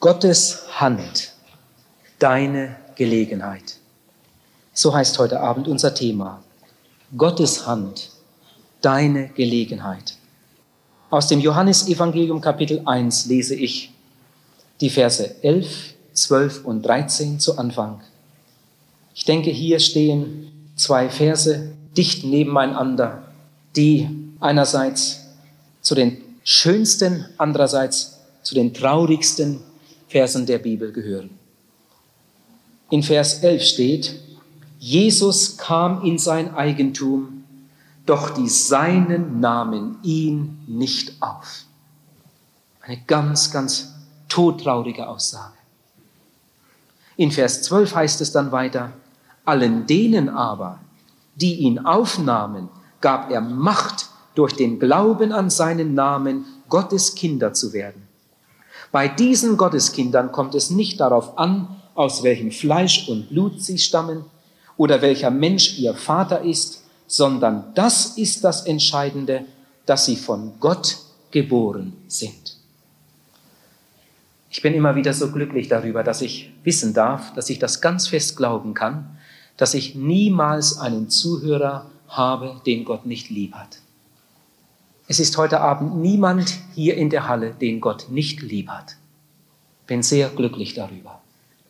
Gottes Hand, deine Gelegenheit. So heißt heute Abend unser Thema. Gottes Hand, deine Gelegenheit. Aus dem Johannesevangelium Kapitel 1 lese ich die Verse 11, 12 und 13 zu Anfang. Ich denke, hier stehen zwei Verse dicht nebeneinander, die einerseits zu den schönsten, andererseits zu den traurigsten Versen der Bibel gehören. In Vers 11 steht, Jesus kam in sein Eigentum, doch die Seinen nahmen ihn nicht auf. Eine ganz, ganz todtraurige Aussage. In Vers 12 heißt es dann weiter, allen denen aber, die ihn aufnahmen, gab er Macht, durch den Glauben an seinen Namen Gottes Kinder zu werden. Bei diesen Gotteskindern kommt es nicht darauf an, aus welchem Fleisch und Blut sie stammen oder welcher Mensch ihr Vater ist, sondern das ist das Entscheidende, dass sie von Gott geboren sind. Ich bin immer wieder so glücklich darüber, dass ich wissen darf, dass ich das ganz fest glauben kann, dass ich niemals einen Zuhörer habe, den Gott nicht lieb hat. Es ist heute Abend niemand hier in der Halle, den Gott nicht lieb hat. Bin sehr glücklich darüber.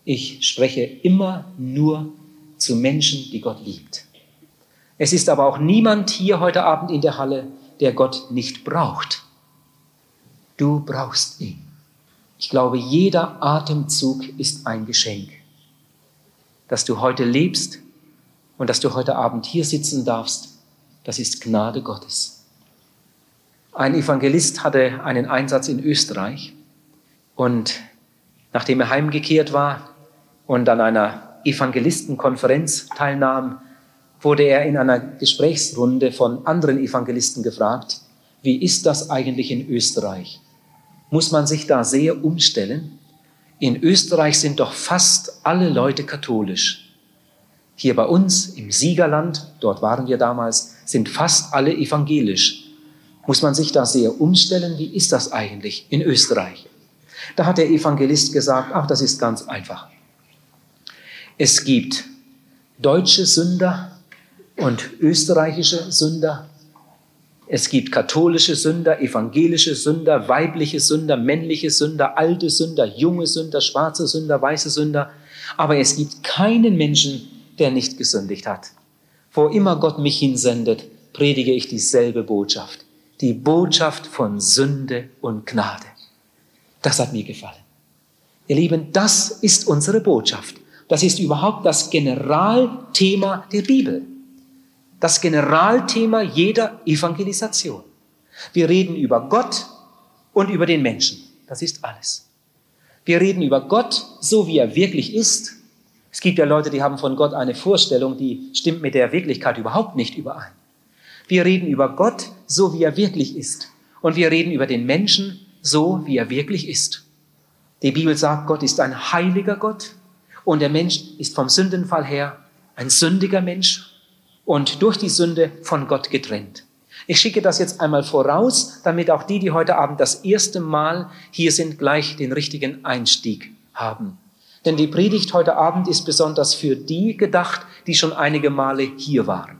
Ich spreche immer nur zu Menschen, die Gott liebt. Es ist aber auch niemand hier heute Abend in der Halle, der Gott nicht braucht. Du brauchst ihn. Ich glaube, jeder Atemzug ist ein Geschenk. Dass du heute lebst und dass du heute Abend hier sitzen darfst, das ist Gnade Gottes. Ein Evangelist hatte einen Einsatz in Österreich und nachdem er heimgekehrt war und an einer Evangelistenkonferenz teilnahm, wurde er in einer Gesprächsrunde von anderen Evangelisten gefragt, wie ist das eigentlich in Österreich? muss man sich da sehr umstellen. In Österreich sind doch fast alle Leute katholisch. Hier bei uns im Siegerland, dort waren wir damals, sind fast alle evangelisch. Muss man sich da sehr umstellen? Wie ist das eigentlich in Österreich? Da hat der Evangelist gesagt, ach, das ist ganz einfach. Es gibt deutsche Sünder und österreichische Sünder es gibt katholische Sünder, evangelische Sünder, weibliche Sünder, männliche Sünder, alte Sünder, junge Sünder, schwarze Sünder, weiße Sünder. Aber es gibt keinen Menschen, der nicht gesündigt hat. Wo immer Gott mich hinsendet, predige ich dieselbe Botschaft. Die Botschaft von Sünde und Gnade. Das hat mir gefallen. Ihr Lieben, das ist unsere Botschaft. Das ist überhaupt das Generalthema der Bibel das Generalthema jeder Evangelisation. Wir reden über Gott und über den Menschen. Das ist alles. Wir reden über Gott, so wie er wirklich ist. Es gibt ja Leute, die haben von Gott eine Vorstellung, die stimmt mit der Wirklichkeit überhaupt nicht überein. Wir reden über Gott, so wie er wirklich ist. Und wir reden über den Menschen, so wie er wirklich ist. Die Bibel sagt, Gott ist ein heiliger Gott und der Mensch ist vom Sündenfall her ein sündiger Mensch und durch die Sünde von Gott getrennt. Ich schicke das jetzt einmal voraus, damit auch die, die heute Abend das erste Mal hier sind, gleich den richtigen Einstieg haben. Denn die Predigt heute Abend ist besonders für die gedacht, die schon einige Male hier waren.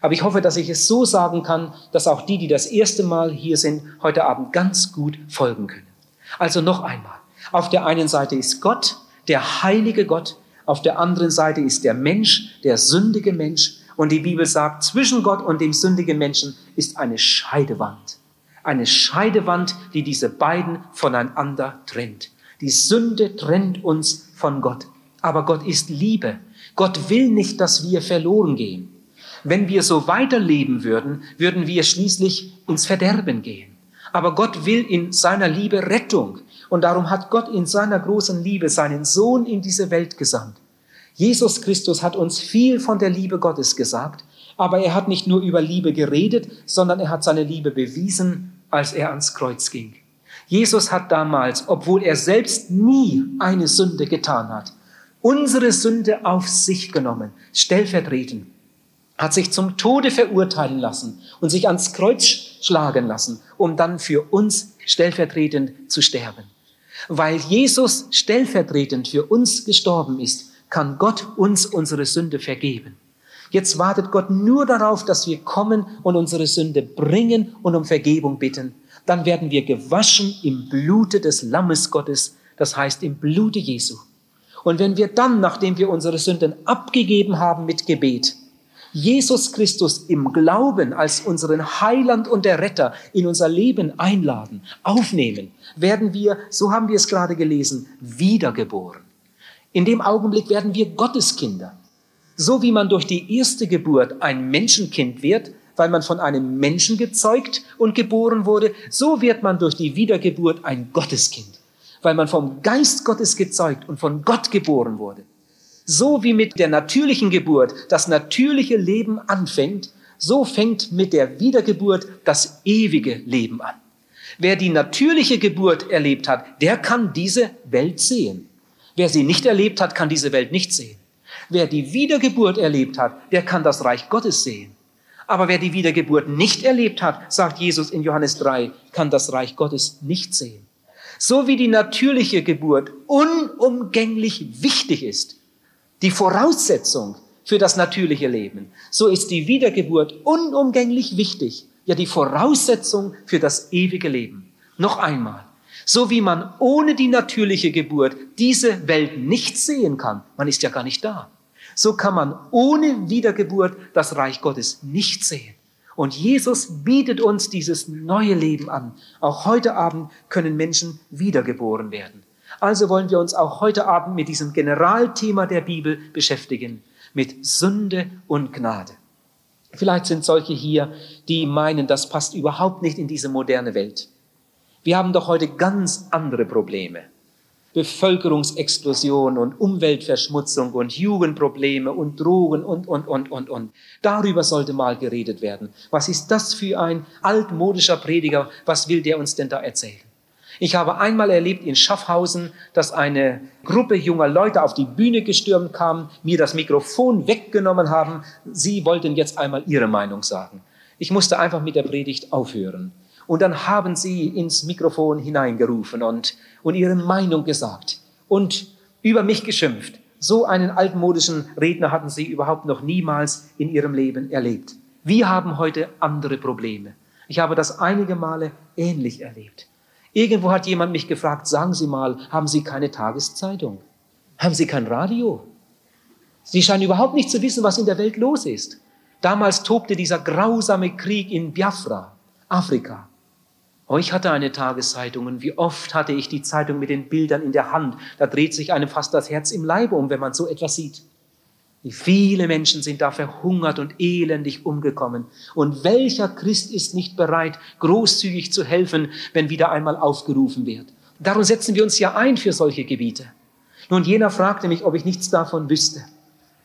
Aber ich hoffe, dass ich es so sagen kann, dass auch die, die das erste Mal hier sind, heute Abend ganz gut folgen können. Also noch einmal. Auf der einen Seite ist Gott, der heilige Gott. Auf der anderen Seite ist der Mensch, der sündige Mensch. Und die Bibel sagt, zwischen Gott und dem sündigen Menschen ist eine Scheidewand. Eine Scheidewand, die diese beiden voneinander trennt. Die Sünde trennt uns von Gott. Aber Gott ist Liebe. Gott will nicht, dass wir verloren gehen. Wenn wir so weiterleben würden, würden wir schließlich ins Verderben gehen. Aber Gott will in seiner Liebe Rettung. Und darum hat Gott in seiner großen Liebe seinen Sohn in diese Welt gesandt. Jesus Christus hat uns viel von der Liebe Gottes gesagt, aber er hat nicht nur über Liebe geredet, sondern er hat seine Liebe bewiesen, als er ans Kreuz ging. Jesus hat damals, obwohl er selbst nie eine Sünde getan hat, unsere Sünde auf sich genommen, stellvertretend, hat sich zum Tode verurteilen lassen und sich ans Kreuz schlagen lassen, um dann für uns stellvertretend zu sterben. Weil Jesus stellvertretend für uns gestorben ist, kann Gott uns unsere Sünde vergeben. Jetzt wartet Gott nur darauf, dass wir kommen und unsere Sünde bringen und um Vergebung bitten. Dann werden wir gewaschen im Blute des Lammes Gottes, das heißt im Blute Jesu. Und wenn wir dann, nachdem wir unsere Sünden abgegeben haben mit Gebet, Jesus Christus im Glauben als unseren Heiland und der Retter in unser Leben einladen, aufnehmen, werden wir, so haben wir es gerade gelesen, wiedergeboren. In dem Augenblick werden wir Gotteskinder. So wie man durch die erste Geburt ein Menschenkind wird, weil man von einem Menschen gezeugt und geboren wurde, so wird man durch die Wiedergeburt ein Gotteskind, weil man vom Geist Gottes gezeugt und von Gott geboren wurde. So wie mit der natürlichen Geburt das natürliche Leben anfängt, so fängt mit der Wiedergeburt das ewige Leben an. Wer die natürliche Geburt erlebt hat, der kann diese Welt sehen. Wer sie nicht erlebt hat, kann diese Welt nicht sehen. Wer die Wiedergeburt erlebt hat, der kann das Reich Gottes sehen. Aber wer die Wiedergeburt nicht erlebt hat, sagt Jesus in Johannes 3, kann das Reich Gottes nicht sehen. So wie die natürliche Geburt unumgänglich wichtig ist, die Voraussetzung für das natürliche Leben. So ist die Wiedergeburt unumgänglich wichtig, ja die Voraussetzung für das ewige Leben. Noch einmal, so wie man ohne die natürliche Geburt diese Welt nicht sehen kann, man ist ja gar nicht da, so kann man ohne Wiedergeburt das Reich Gottes nicht sehen. Und Jesus bietet uns dieses neue Leben an. Auch heute Abend können Menschen wiedergeboren werden. Also wollen wir uns auch heute Abend mit diesem Generalthema der Bibel beschäftigen, mit Sünde und Gnade. Vielleicht sind solche hier, die meinen, das passt überhaupt nicht in diese moderne Welt. Wir haben doch heute ganz andere Probleme. Bevölkerungsexplosion und Umweltverschmutzung und Jugendprobleme und Drogen und, und, und, und, und. Darüber sollte mal geredet werden. Was ist das für ein altmodischer Prediger? Was will der uns denn da erzählen? Ich habe einmal erlebt in Schaffhausen, dass eine Gruppe junger Leute auf die Bühne gestürmt kam, mir das Mikrofon weggenommen haben. Sie wollten jetzt einmal ihre Meinung sagen. Ich musste einfach mit der Predigt aufhören. Und dann haben sie ins Mikrofon hineingerufen und, und ihre Meinung gesagt und über mich geschimpft. So einen altmodischen Redner hatten sie überhaupt noch niemals in ihrem Leben erlebt. Wir haben heute andere Probleme. Ich habe das einige Male ähnlich erlebt. Irgendwo hat jemand mich gefragt, sagen Sie mal, haben Sie keine Tageszeitung? Haben Sie kein Radio? Sie scheinen überhaupt nicht zu wissen, was in der Welt los ist. Damals tobte dieser grausame Krieg in Biafra, Afrika. Ich hatte eine Tageszeitung und wie oft hatte ich die Zeitung mit den Bildern in der Hand. Da dreht sich einem fast das Herz im Leibe um, wenn man so etwas sieht. Wie viele Menschen sind da verhungert und elendig umgekommen. Und welcher Christ ist nicht bereit, großzügig zu helfen, wenn wieder einmal aufgerufen wird? Darum setzen wir uns ja ein für solche Gebiete. Nun, jener fragte mich, ob ich nichts davon wüsste.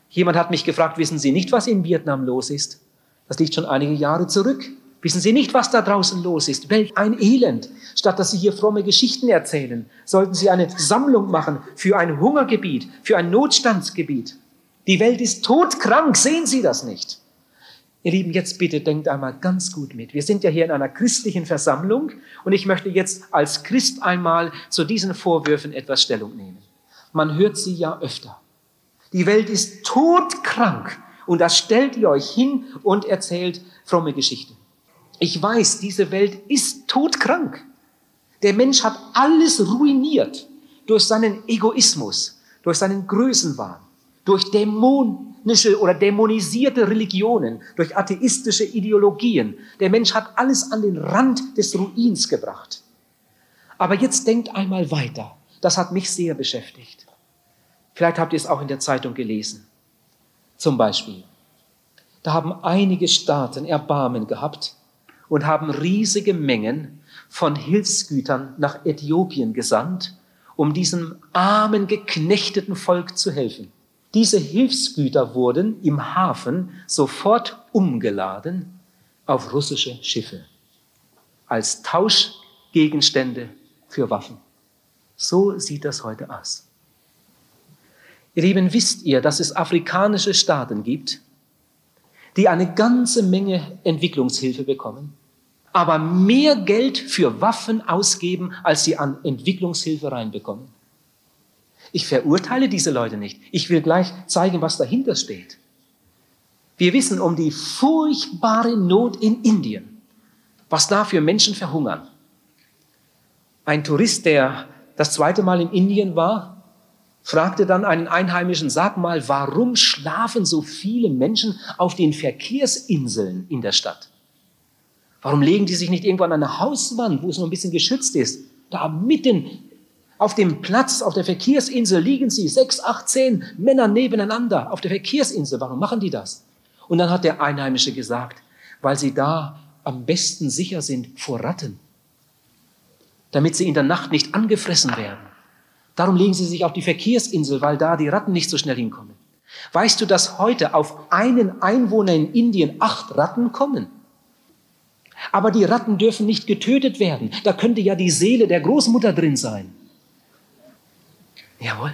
Jemand hat mich gefragt, wissen Sie nicht, was in Vietnam los ist? Das liegt schon einige Jahre zurück. Wissen Sie nicht, was da draußen los ist? Welch ein Elend. Statt dass Sie hier fromme Geschichten erzählen, sollten Sie eine Sammlung machen für ein Hungergebiet, für ein Notstandsgebiet. Die Welt ist todkrank, sehen Sie das nicht? Ihr Lieben, jetzt bitte denkt einmal ganz gut mit. Wir sind ja hier in einer christlichen Versammlung und ich möchte jetzt als Christ einmal zu diesen Vorwürfen etwas Stellung nehmen. Man hört sie ja öfter. Die Welt ist todkrank und da stellt ihr euch hin und erzählt fromme Geschichten. Ich weiß, diese Welt ist todkrank. Der Mensch hat alles ruiniert durch seinen Egoismus, durch seinen Größenwahn durch dämonische oder dämonisierte Religionen, durch atheistische Ideologien. Der Mensch hat alles an den Rand des Ruins gebracht. Aber jetzt denkt einmal weiter. Das hat mich sehr beschäftigt. Vielleicht habt ihr es auch in der Zeitung gelesen. Zum Beispiel, da haben einige Staaten Erbarmen gehabt und haben riesige Mengen von Hilfsgütern nach Äthiopien gesandt, um diesem armen, geknechteten Volk zu helfen. Diese Hilfsgüter wurden im Hafen sofort umgeladen auf russische Schiffe als Tauschgegenstände für Waffen. So sieht das heute aus. Ihr Lieben, wisst ihr, dass es afrikanische Staaten gibt, die eine ganze Menge Entwicklungshilfe bekommen? aber mehr Geld für Waffen ausgeben, als sie an Entwicklungshilfe reinbekommen. Ich verurteile diese Leute nicht. Ich will gleich zeigen, was dahinter steht. Wir wissen um die furchtbare Not in Indien, was da für Menschen verhungern. Ein Tourist, der das zweite Mal in Indien war, fragte dann einen Einheimischen, sag mal, warum schlafen so viele Menschen auf den Verkehrsinseln in der Stadt? Warum legen die sich nicht irgendwo an eine Hauswand, wo es noch ein bisschen geschützt ist? Da mitten auf dem Platz, auf der Verkehrsinsel liegen sie, sechs, acht, zehn Männer nebeneinander auf der Verkehrsinsel. Warum machen die das? Und dann hat der Einheimische gesagt, weil sie da am besten sicher sind vor Ratten, damit sie in der Nacht nicht angefressen werden. Darum legen sie sich auf die Verkehrsinsel, weil da die Ratten nicht so schnell hinkommen. Weißt du, dass heute auf einen Einwohner in Indien acht Ratten kommen? Aber die Ratten dürfen nicht getötet werden. Da könnte ja die Seele der Großmutter drin sein. Jawohl.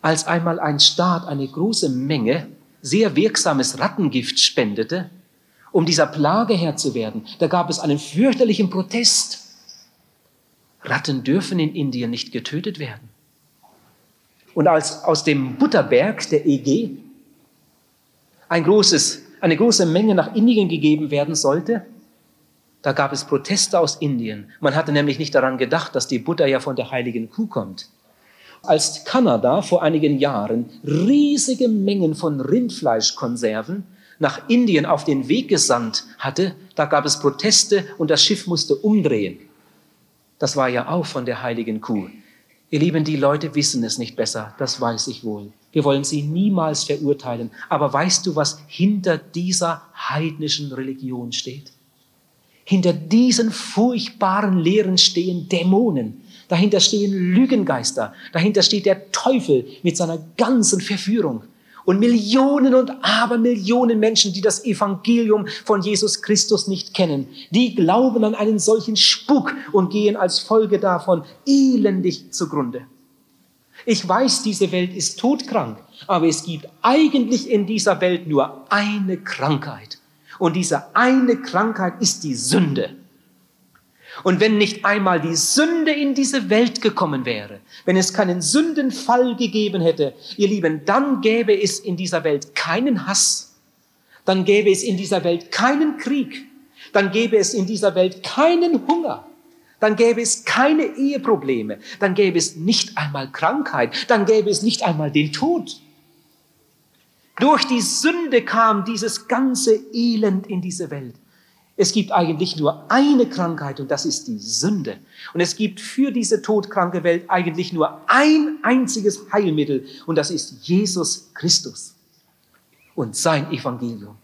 Als einmal ein Staat eine große Menge sehr wirksames Rattengift spendete, um dieser Plage Herr zu werden, da gab es einen fürchterlichen Protest. Ratten dürfen in Indien nicht getötet werden. Und als aus dem Butterberg der EG ein großes, eine große Menge nach Indien gegeben werden sollte, da gab es Proteste aus Indien. Man hatte nämlich nicht daran gedacht, dass die Butter ja von der heiligen Kuh kommt als Kanada vor einigen Jahren riesige Mengen von Rindfleischkonserven nach Indien auf den Weg gesandt hatte, da gab es Proteste und das Schiff musste umdrehen. Das war ja auch von der heiligen Kuh. Ihr Lieben, die Leute wissen es nicht besser, das weiß ich wohl. Wir wollen sie niemals verurteilen. Aber weißt du, was hinter dieser heidnischen Religion steht? Hinter diesen furchtbaren Lehren stehen Dämonen, Dahinter stehen Lügengeister. Dahinter steht der Teufel mit seiner ganzen Verführung. Und Millionen und Abermillionen Menschen, die das Evangelium von Jesus Christus nicht kennen, die glauben an einen solchen Spuk und gehen als Folge davon elendig zugrunde. Ich weiß, diese Welt ist todkrank, aber es gibt eigentlich in dieser Welt nur eine Krankheit. Und diese eine Krankheit ist die Sünde. Und wenn nicht einmal die Sünde in diese Welt gekommen wäre, wenn es keinen Sündenfall gegeben hätte, ihr Lieben, dann gäbe es in dieser Welt keinen Hass, dann gäbe es in dieser Welt keinen Krieg, dann gäbe es in dieser Welt keinen Hunger, dann gäbe es keine Eheprobleme, dann gäbe es nicht einmal Krankheit, dann gäbe es nicht einmal den Tod. Durch die Sünde kam dieses ganze Elend in diese Welt. Es gibt eigentlich nur eine Krankheit und das ist die Sünde. Und es gibt für diese todkranke Welt eigentlich nur ein einziges Heilmittel und das ist Jesus Christus und sein Evangelium.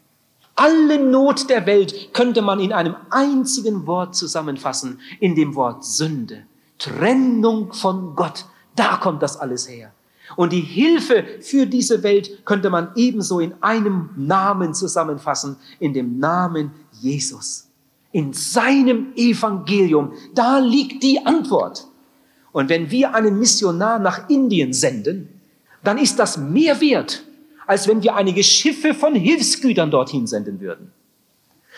Alle Not der Welt könnte man in einem einzigen Wort zusammenfassen, in dem Wort Sünde. Trennung von Gott. Da kommt das alles her. Und die Hilfe für diese Welt könnte man ebenso in einem Namen zusammenfassen, in dem Namen Jesus. In seinem Evangelium, da liegt die Antwort. Und wenn wir einen Missionar nach Indien senden, dann ist das mehr wert, als wenn wir einige Schiffe von Hilfsgütern dorthin senden würden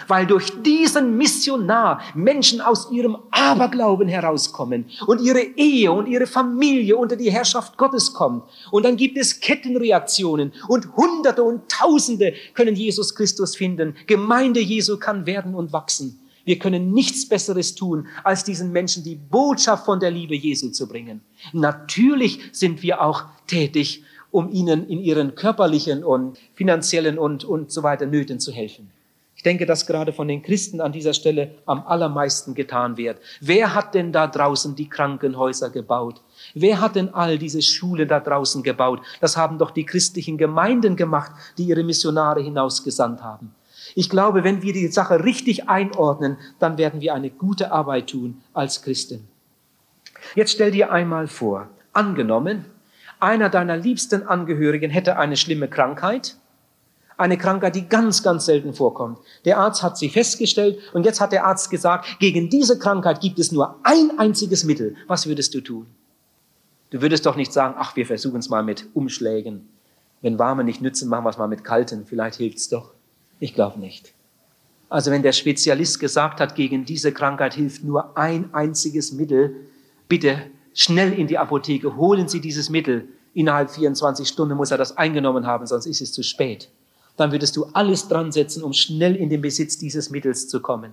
weil durch diesen Missionar Menschen aus ihrem Aberglauben herauskommen und ihre Ehe und ihre Familie unter die Herrschaft Gottes kommt. Und dann gibt es Kettenreaktionen und Hunderte und Tausende können Jesus Christus finden. Gemeinde Jesu kann werden und wachsen. Wir können nichts Besseres tun, als diesen Menschen die Botschaft von der Liebe Jesu zu bringen. Natürlich sind wir auch tätig, um ihnen in ihren körperlichen und finanziellen und, und so weiter Nöten zu helfen denke, dass gerade von den Christen an dieser Stelle am allermeisten getan wird. Wer hat denn da draußen die Krankenhäuser gebaut? Wer hat denn all diese Schulen da draußen gebaut? Das haben doch die christlichen Gemeinden gemacht, die ihre Missionare hinausgesandt haben. Ich glaube, wenn wir die Sache richtig einordnen, dann werden wir eine gute Arbeit tun als Christen. Jetzt stell dir einmal vor, angenommen, einer deiner liebsten Angehörigen hätte eine schlimme Krankheit eine Krankheit, die ganz, ganz selten vorkommt. Der Arzt hat sie festgestellt und jetzt hat der Arzt gesagt, gegen diese Krankheit gibt es nur ein einziges Mittel. Was würdest du tun? Du würdest doch nicht sagen, ach, wir versuchen es mal mit Umschlägen. Wenn warme nicht nützen, machen wir es mal mit kalten. Vielleicht hilft es doch. Ich glaube nicht. Also wenn der Spezialist gesagt hat, gegen diese Krankheit hilft nur ein einziges Mittel, bitte schnell in die Apotheke, holen Sie dieses Mittel. Innerhalb 24 Stunden muss er das eingenommen haben, sonst ist es zu spät. Dann würdest du alles dran setzen, um schnell in den Besitz dieses Mittels zu kommen.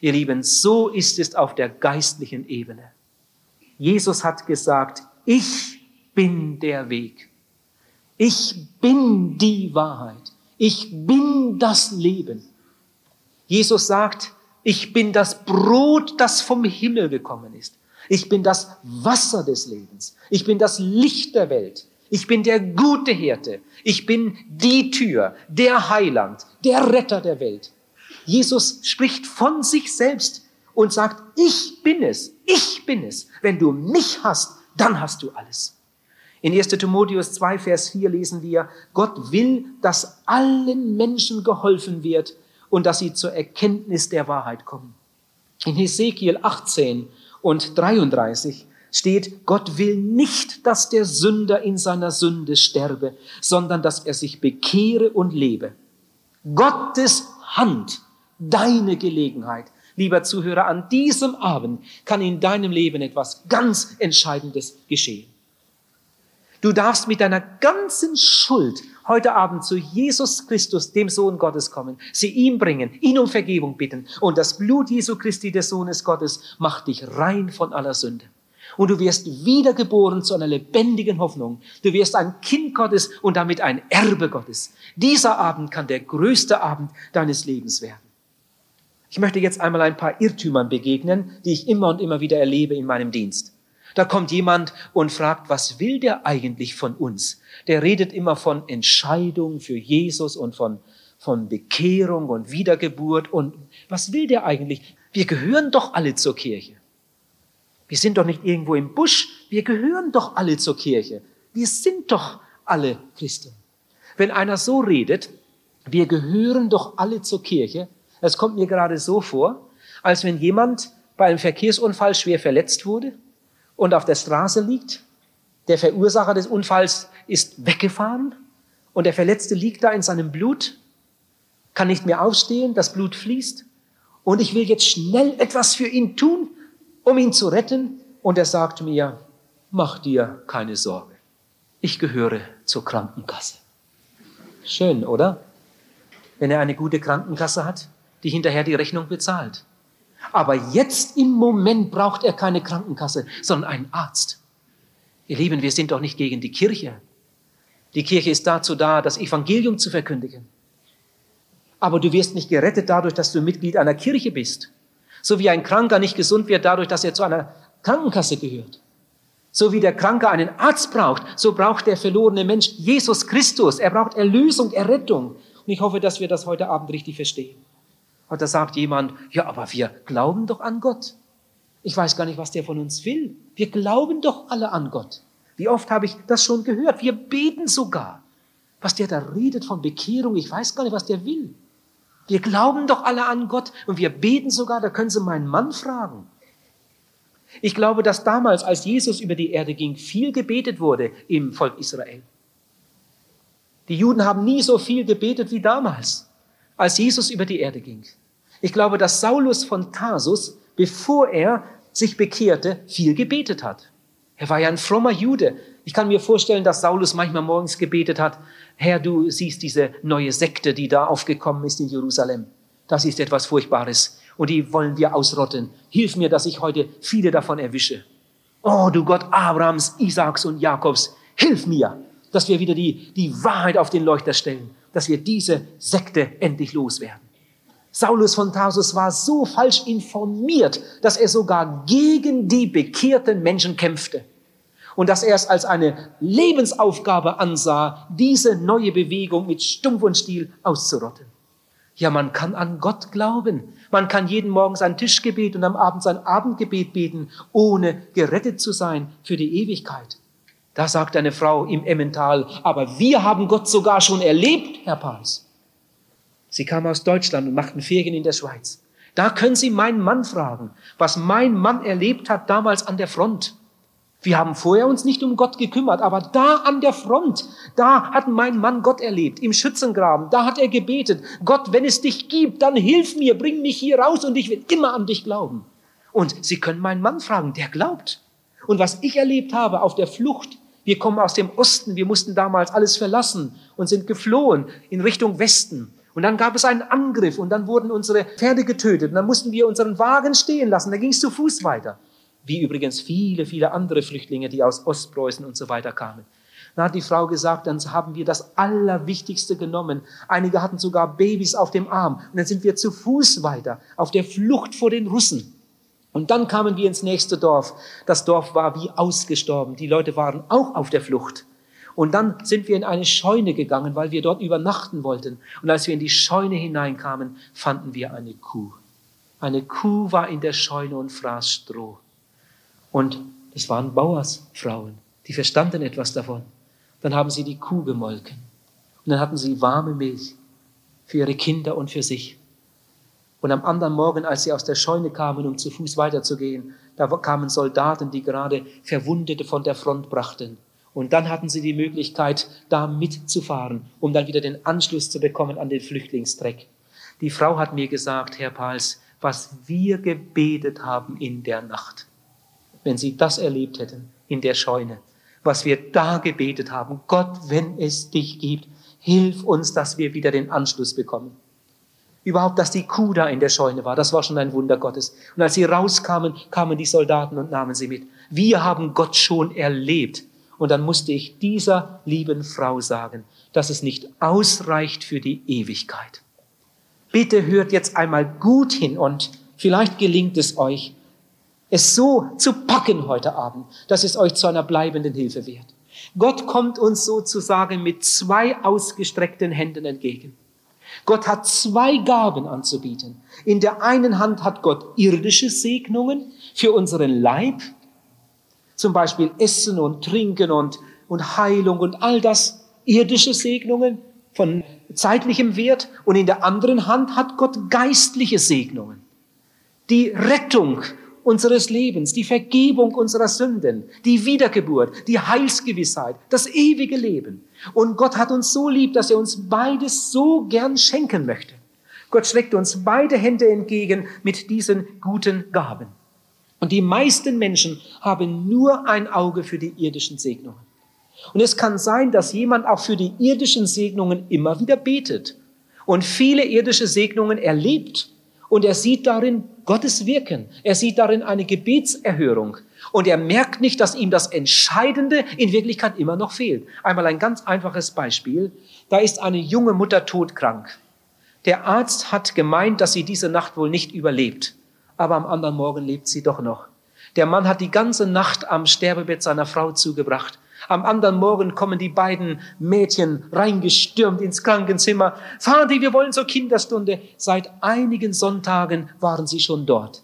Ihr Lieben, so ist es auf der geistlichen Ebene. Jesus hat gesagt, ich bin der Weg. Ich bin die Wahrheit. Ich bin das Leben. Jesus sagt, ich bin das Brot, das vom Himmel gekommen ist. Ich bin das Wasser des Lebens. Ich bin das Licht der Welt. Ich bin der gute Hirte. Ich bin die Tür, der Heiland, der Retter der Welt. Jesus spricht von sich selbst und sagt, ich bin es, ich bin es. Wenn du mich hast, dann hast du alles. In 1 Timotheus 2, Vers 4 lesen wir, Gott will, dass allen Menschen geholfen wird und dass sie zur Erkenntnis der Wahrheit kommen. In Hesekiel 18 und 33 steht, Gott will nicht, dass der Sünder in seiner Sünde sterbe, sondern dass er sich bekehre und lebe. Gottes Hand, deine Gelegenheit. Lieber Zuhörer, an diesem Abend kann in deinem Leben etwas ganz Entscheidendes geschehen. Du darfst mit deiner ganzen Schuld heute Abend zu Jesus Christus, dem Sohn Gottes, kommen, sie ihm bringen, ihn um Vergebung bitten. Und das Blut Jesu Christi, des Sohnes Gottes, macht dich rein von aller Sünde. Und du wirst wiedergeboren zu einer lebendigen Hoffnung. Du wirst ein Kind Gottes und damit ein Erbe Gottes. Dieser Abend kann der größte Abend deines Lebens werden. Ich möchte jetzt einmal ein paar Irrtümern begegnen, die ich immer und immer wieder erlebe in meinem Dienst. Da kommt jemand und fragt, was will der eigentlich von uns? Der redet immer von Entscheidung für Jesus und von, von Bekehrung und Wiedergeburt. Und was will der eigentlich? Wir gehören doch alle zur Kirche. Wir sind doch nicht irgendwo im Busch. Wir gehören doch alle zur Kirche. Wir sind doch alle Christen. Wenn einer so redet, wir gehören doch alle zur Kirche, es kommt mir gerade so vor, als wenn jemand bei einem Verkehrsunfall schwer verletzt wurde und auf der Straße liegt. Der Verursacher des Unfalls ist weggefahren und der Verletzte liegt da in seinem Blut, kann nicht mehr aufstehen, das Blut fließt und ich will jetzt schnell etwas für ihn tun, um ihn zu retten. Und er sagt mir, mach dir keine Sorge, ich gehöre zur Krankenkasse. Schön, oder? Wenn er eine gute Krankenkasse hat, die hinterher die Rechnung bezahlt. Aber jetzt im Moment braucht er keine Krankenkasse, sondern einen Arzt. Ihr Lieben, wir sind doch nicht gegen die Kirche. Die Kirche ist dazu da, das Evangelium zu verkündigen. Aber du wirst nicht gerettet dadurch, dass du Mitglied einer Kirche bist. So wie ein Kranker nicht gesund wird dadurch, dass er zu einer Krankenkasse gehört. So wie der Kranke einen Arzt braucht, so braucht der verlorene Mensch Jesus Christus. Er braucht Erlösung, Errettung. Und ich hoffe, dass wir das heute Abend richtig verstehen. Und da sagt jemand, ja, aber wir glauben doch an Gott. Ich weiß gar nicht, was der von uns will. Wir glauben doch alle an Gott. Wie oft habe ich das schon gehört? Wir beten sogar. Was der da redet von Bekehrung, ich weiß gar nicht, was der will. Wir glauben doch alle an Gott und wir beten sogar, da können Sie meinen Mann fragen. Ich glaube, dass damals, als Jesus über die Erde ging, viel gebetet wurde im Volk Israel. Die Juden haben nie so viel gebetet wie damals, als Jesus über die Erde ging. Ich glaube, dass Saulus von Tarsus, bevor er sich bekehrte, viel gebetet hat. Er war ja ein frommer Jude. Ich kann mir vorstellen, dass Saulus manchmal morgens gebetet hat, Herr, du siehst diese neue Sekte, die da aufgekommen ist in Jerusalem. Das ist etwas Furchtbares und die wollen wir ausrotten. Hilf mir, dass ich heute viele davon erwische. Oh, du Gott Abrahams, Isaaks und Jakobs, hilf mir, dass wir wieder die, die Wahrheit auf den Leuchter stellen, dass wir diese Sekte endlich loswerden. Saulus von Tarsus war so falsch informiert, dass er sogar gegen die bekehrten Menschen kämpfte und dass er es als eine Lebensaufgabe ansah, diese neue Bewegung mit Stumpf und Stiel auszurotten. Ja, man kann an Gott glauben. Man kann jeden Morgen sein Tischgebet und am Abend sein Abendgebet beten, ohne gerettet zu sein für die Ewigkeit. Da sagt eine Frau im Emmental, aber wir haben Gott sogar schon erlebt, Herr Pals. Sie kam aus Deutschland und machten Ferien in der Schweiz. Da können Sie meinen Mann fragen, was mein Mann erlebt hat damals an der Front. Wir haben vorher uns nicht um Gott gekümmert, aber da an der Front, da hat mein Mann Gott erlebt, im Schützengraben, da hat er gebetet, Gott, wenn es dich gibt, dann hilf mir, bring mich hier raus und ich will immer an dich glauben. Und Sie können meinen Mann fragen, der glaubt. Und was ich erlebt habe auf der Flucht, wir kommen aus dem Osten, wir mussten damals alles verlassen und sind geflohen in Richtung Westen. Und dann gab es einen Angriff und dann wurden unsere Pferde getötet und dann mussten wir unseren Wagen stehen lassen, da ging es zu Fuß weiter wie übrigens viele, viele andere Flüchtlinge, die aus Ostpreußen und so weiter kamen. Dann hat die Frau gesagt, dann haben wir das Allerwichtigste genommen. Einige hatten sogar Babys auf dem Arm. Und dann sind wir zu Fuß weiter, auf der Flucht vor den Russen. Und dann kamen wir ins nächste Dorf. Das Dorf war wie ausgestorben. Die Leute waren auch auf der Flucht. Und dann sind wir in eine Scheune gegangen, weil wir dort übernachten wollten. Und als wir in die Scheune hineinkamen, fanden wir eine Kuh. Eine Kuh war in der Scheune und fraß Stroh. Und das waren Bauersfrauen, die verstanden etwas davon. Dann haben sie die Kuh gemolken. Und dann hatten sie warme Milch für ihre Kinder und für sich. Und am anderen Morgen, als sie aus der Scheune kamen, um zu Fuß weiterzugehen, da kamen Soldaten, die gerade Verwundete von der Front brachten. Und dann hatten sie die Möglichkeit, da mitzufahren, um dann wieder den Anschluss zu bekommen an den Flüchtlingstreck. Die Frau hat mir gesagt, Herr Pals, was wir gebetet haben in der Nacht wenn sie das erlebt hätten in der Scheune, was wir da gebetet haben. Gott, wenn es dich gibt, hilf uns, dass wir wieder den Anschluss bekommen. Überhaupt, dass die Kuh da in der Scheune war, das war schon ein Wunder Gottes. Und als sie rauskamen, kamen die Soldaten und nahmen sie mit. Wir haben Gott schon erlebt. Und dann musste ich dieser lieben Frau sagen, dass es nicht ausreicht für die Ewigkeit. Bitte hört jetzt einmal gut hin und vielleicht gelingt es euch, es so zu packen heute Abend, dass es euch zu einer bleibenden Hilfe wird. Gott kommt uns sozusagen mit zwei ausgestreckten Händen entgegen. Gott hat zwei Gaben anzubieten. In der einen Hand hat Gott irdische Segnungen für unseren Leib, zum Beispiel Essen und Trinken und, und Heilung und all das, irdische Segnungen von zeitlichem Wert. Und in der anderen Hand hat Gott geistliche Segnungen. Die Rettung unseres Lebens, die Vergebung unserer Sünden, die Wiedergeburt, die Heilsgewissheit, das ewige Leben. Und Gott hat uns so lieb, dass er uns beides so gern schenken möchte. Gott streckt uns beide Hände entgegen mit diesen guten Gaben. Und die meisten Menschen haben nur ein Auge für die irdischen Segnungen. Und es kann sein, dass jemand auch für die irdischen Segnungen immer wieder betet und viele irdische Segnungen erlebt und er sieht darin Gottes Wirken. Er sieht darin eine Gebetserhörung. Und er merkt nicht, dass ihm das Entscheidende in Wirklichkeit immer noch fehlt. Einmal ein ganz einfaches Beispiel. Da ist eine junge Mutter todkrank. Der Arzt hat gemeint, dass sie diese Nacht wohl nicht überlebt. Aber am anderen Morgen lebt sie doch noch. Der Mann hat die ganze Nacht am Sterbebett seiner Frau zugebracht. Am anderen Morgen kommen die beiden Mädchen reingestürmt ins Krankenzimmer. Vati, wir wollen zur Kinderstunde. Seit einigen Sonntagen waren sie schon dort.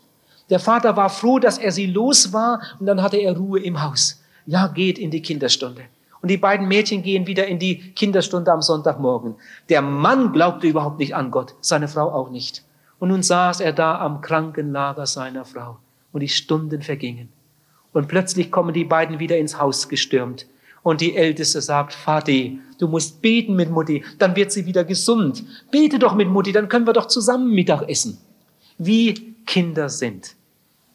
Der Vater war froh, dass er sie los war und dann hatte er Ruhe im Haus. Ja, geht in die Kinderstunde. Und die beiden Mädchen gehen wieder in die Kinderstunde am Sonntagmorgen. Der Mann glaubte überhaupt nicht an Gott, seine Frau auch nicht. Und nun saß er da am Krankenlager seiner Frau und die Stunden vergingen. Und plötzlich kommen die beiden wieder ins Haus gestürmt. Und die Älteste sagt, Vati, du musst beten mit Mutti, dann wird sie wieder gesund. Bete doch mit Mutti, dann können wir doch zusammen Mittag essen. Wie Kinder sind.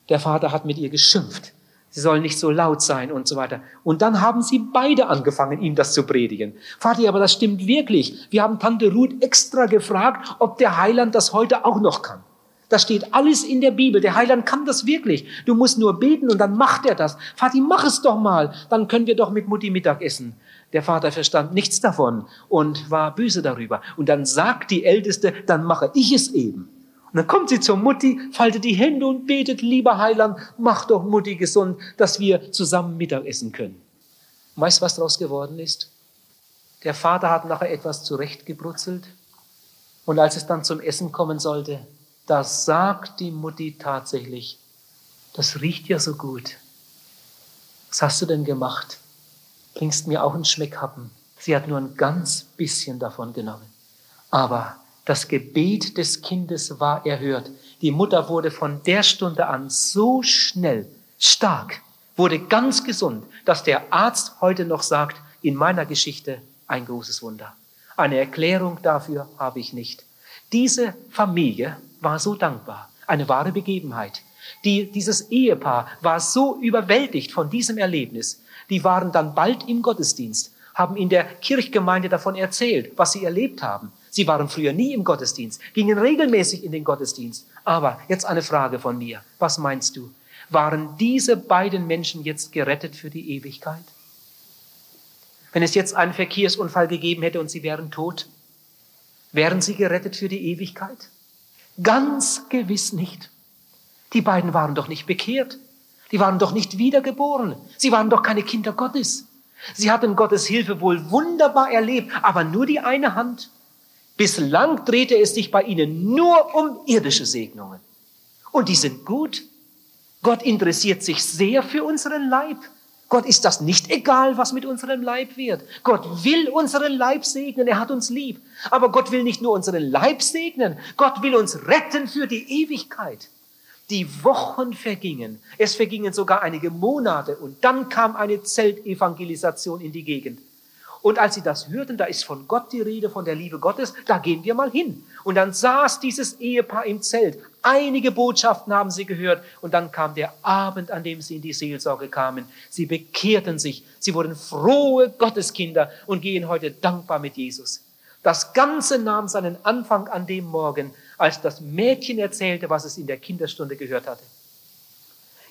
Der Vater hat mit ihr geschimpft. Sie sollen nicht so laut sein und so weiter. Und dann haben sie beide angefangen, ihm das zu predigen. Vati, aber das stimmt wirklich. Wir haben Tante Ruth extra gefragt, ob der Heiland das heute auch noch kann. Das steht alles in der Bibel. Der Heiland kann das wirklich. Du musst nur beten und dann macht er das. Vati, mach es doch mal. Dann können wir doch mit Mutti Mittag essen. Der Vater verstand nichts davon und war böse darüber. Und dann sagt die Älteste, dann mache ich es eben. Und dann kommt sie zur Mutti, faltet die Hände und betet, lieber Heiland, mach doch Mutti gesund, dass wir zusammen Mittag essen können. Und weißt du, was daraus geworden ist? Der Vater hat nachher etwas zurechtgebrutzelt. Und als es dann zum Essen kommen sollte, da sagt die Mutti tatsächlich, das riecht ja so gut. Was hast du denn gemacht? Bringst mir auch einen Schmeckhappen. Sie hat nur ein ganz bisschen davon genommen. Aber das Gebet des Kindes war erhört. Die Mutter wurde von der Stunde an so schnell stark wurde ganz gesund, dass der Arzt heute noch sagt, in meiner Geschichte ein großes Wunder. Eine Erklärung dafür habe ich nicht. Diese Familie war so dankbar, eine wahre Begebenheit. Die, dieses Ehepaar war so überwältigt von diesem Erlebnis. Die waren dann bald im Gottesdienst, haben in der Kirchgemeinde davon erzählt, was sie erlebt haben. Sie waren früher nie im Gottesdienst, gingen regelmäßig in den Gottesdienst. Aber jetzt eine Frage von mir. Was meinst du? Waren diese beiden Menschen jetzt gerettet für die Ewigkeit? Wenn es jetzt einen Verkehrsunfall gegeben hätte und sie wären tot, wären sie gerettet für die Ewigkeit? Ganz gewiss nicht. Die beiden waren doch nicht bekehrt. Die waren doch nicht wiedergeboren. Sie waren doch keine Kinder Gottes. Sie hatten Gottes Hilfe wohl wunderbar erlebt, aber nur die eine Hand. Bislang drehte es sich bei ihnen nur um irdische Segnungen. Und die sind gut. Gott interessiert sich sehr für unseren Leib. Gott ist das nicht egal, was mit unserem Leib wird. Gott will unseren Leib segnen, er hat uns lieb. Aber Gott will nicht nur unseren Leib segnen, Gott will uns retten für die Ewigkeit. Die Wochen vergingen, es vergingen sogar einige Monate und dann kam eine Zeltevangelisation in die Gegend. Und als sie das hörten, da ist von Gott die Rede, von der Liebe Gottes, da gehen wir mal hin. Und dann saß dieses Ehepaar im Zelt. Einige Botschaften haben sie gehört. Und dann kam der Abend, an dem sie in die Seelsorge kamen. Sie bekehrten sich. Sie wurden frohe Gotteskinder und gehen heute dankbar mit Jesus. Das Ganze nahm seinen Anfang an dem Morgen, als das Mädchen erzählte, was es in der Kinderstunde gehört hatte.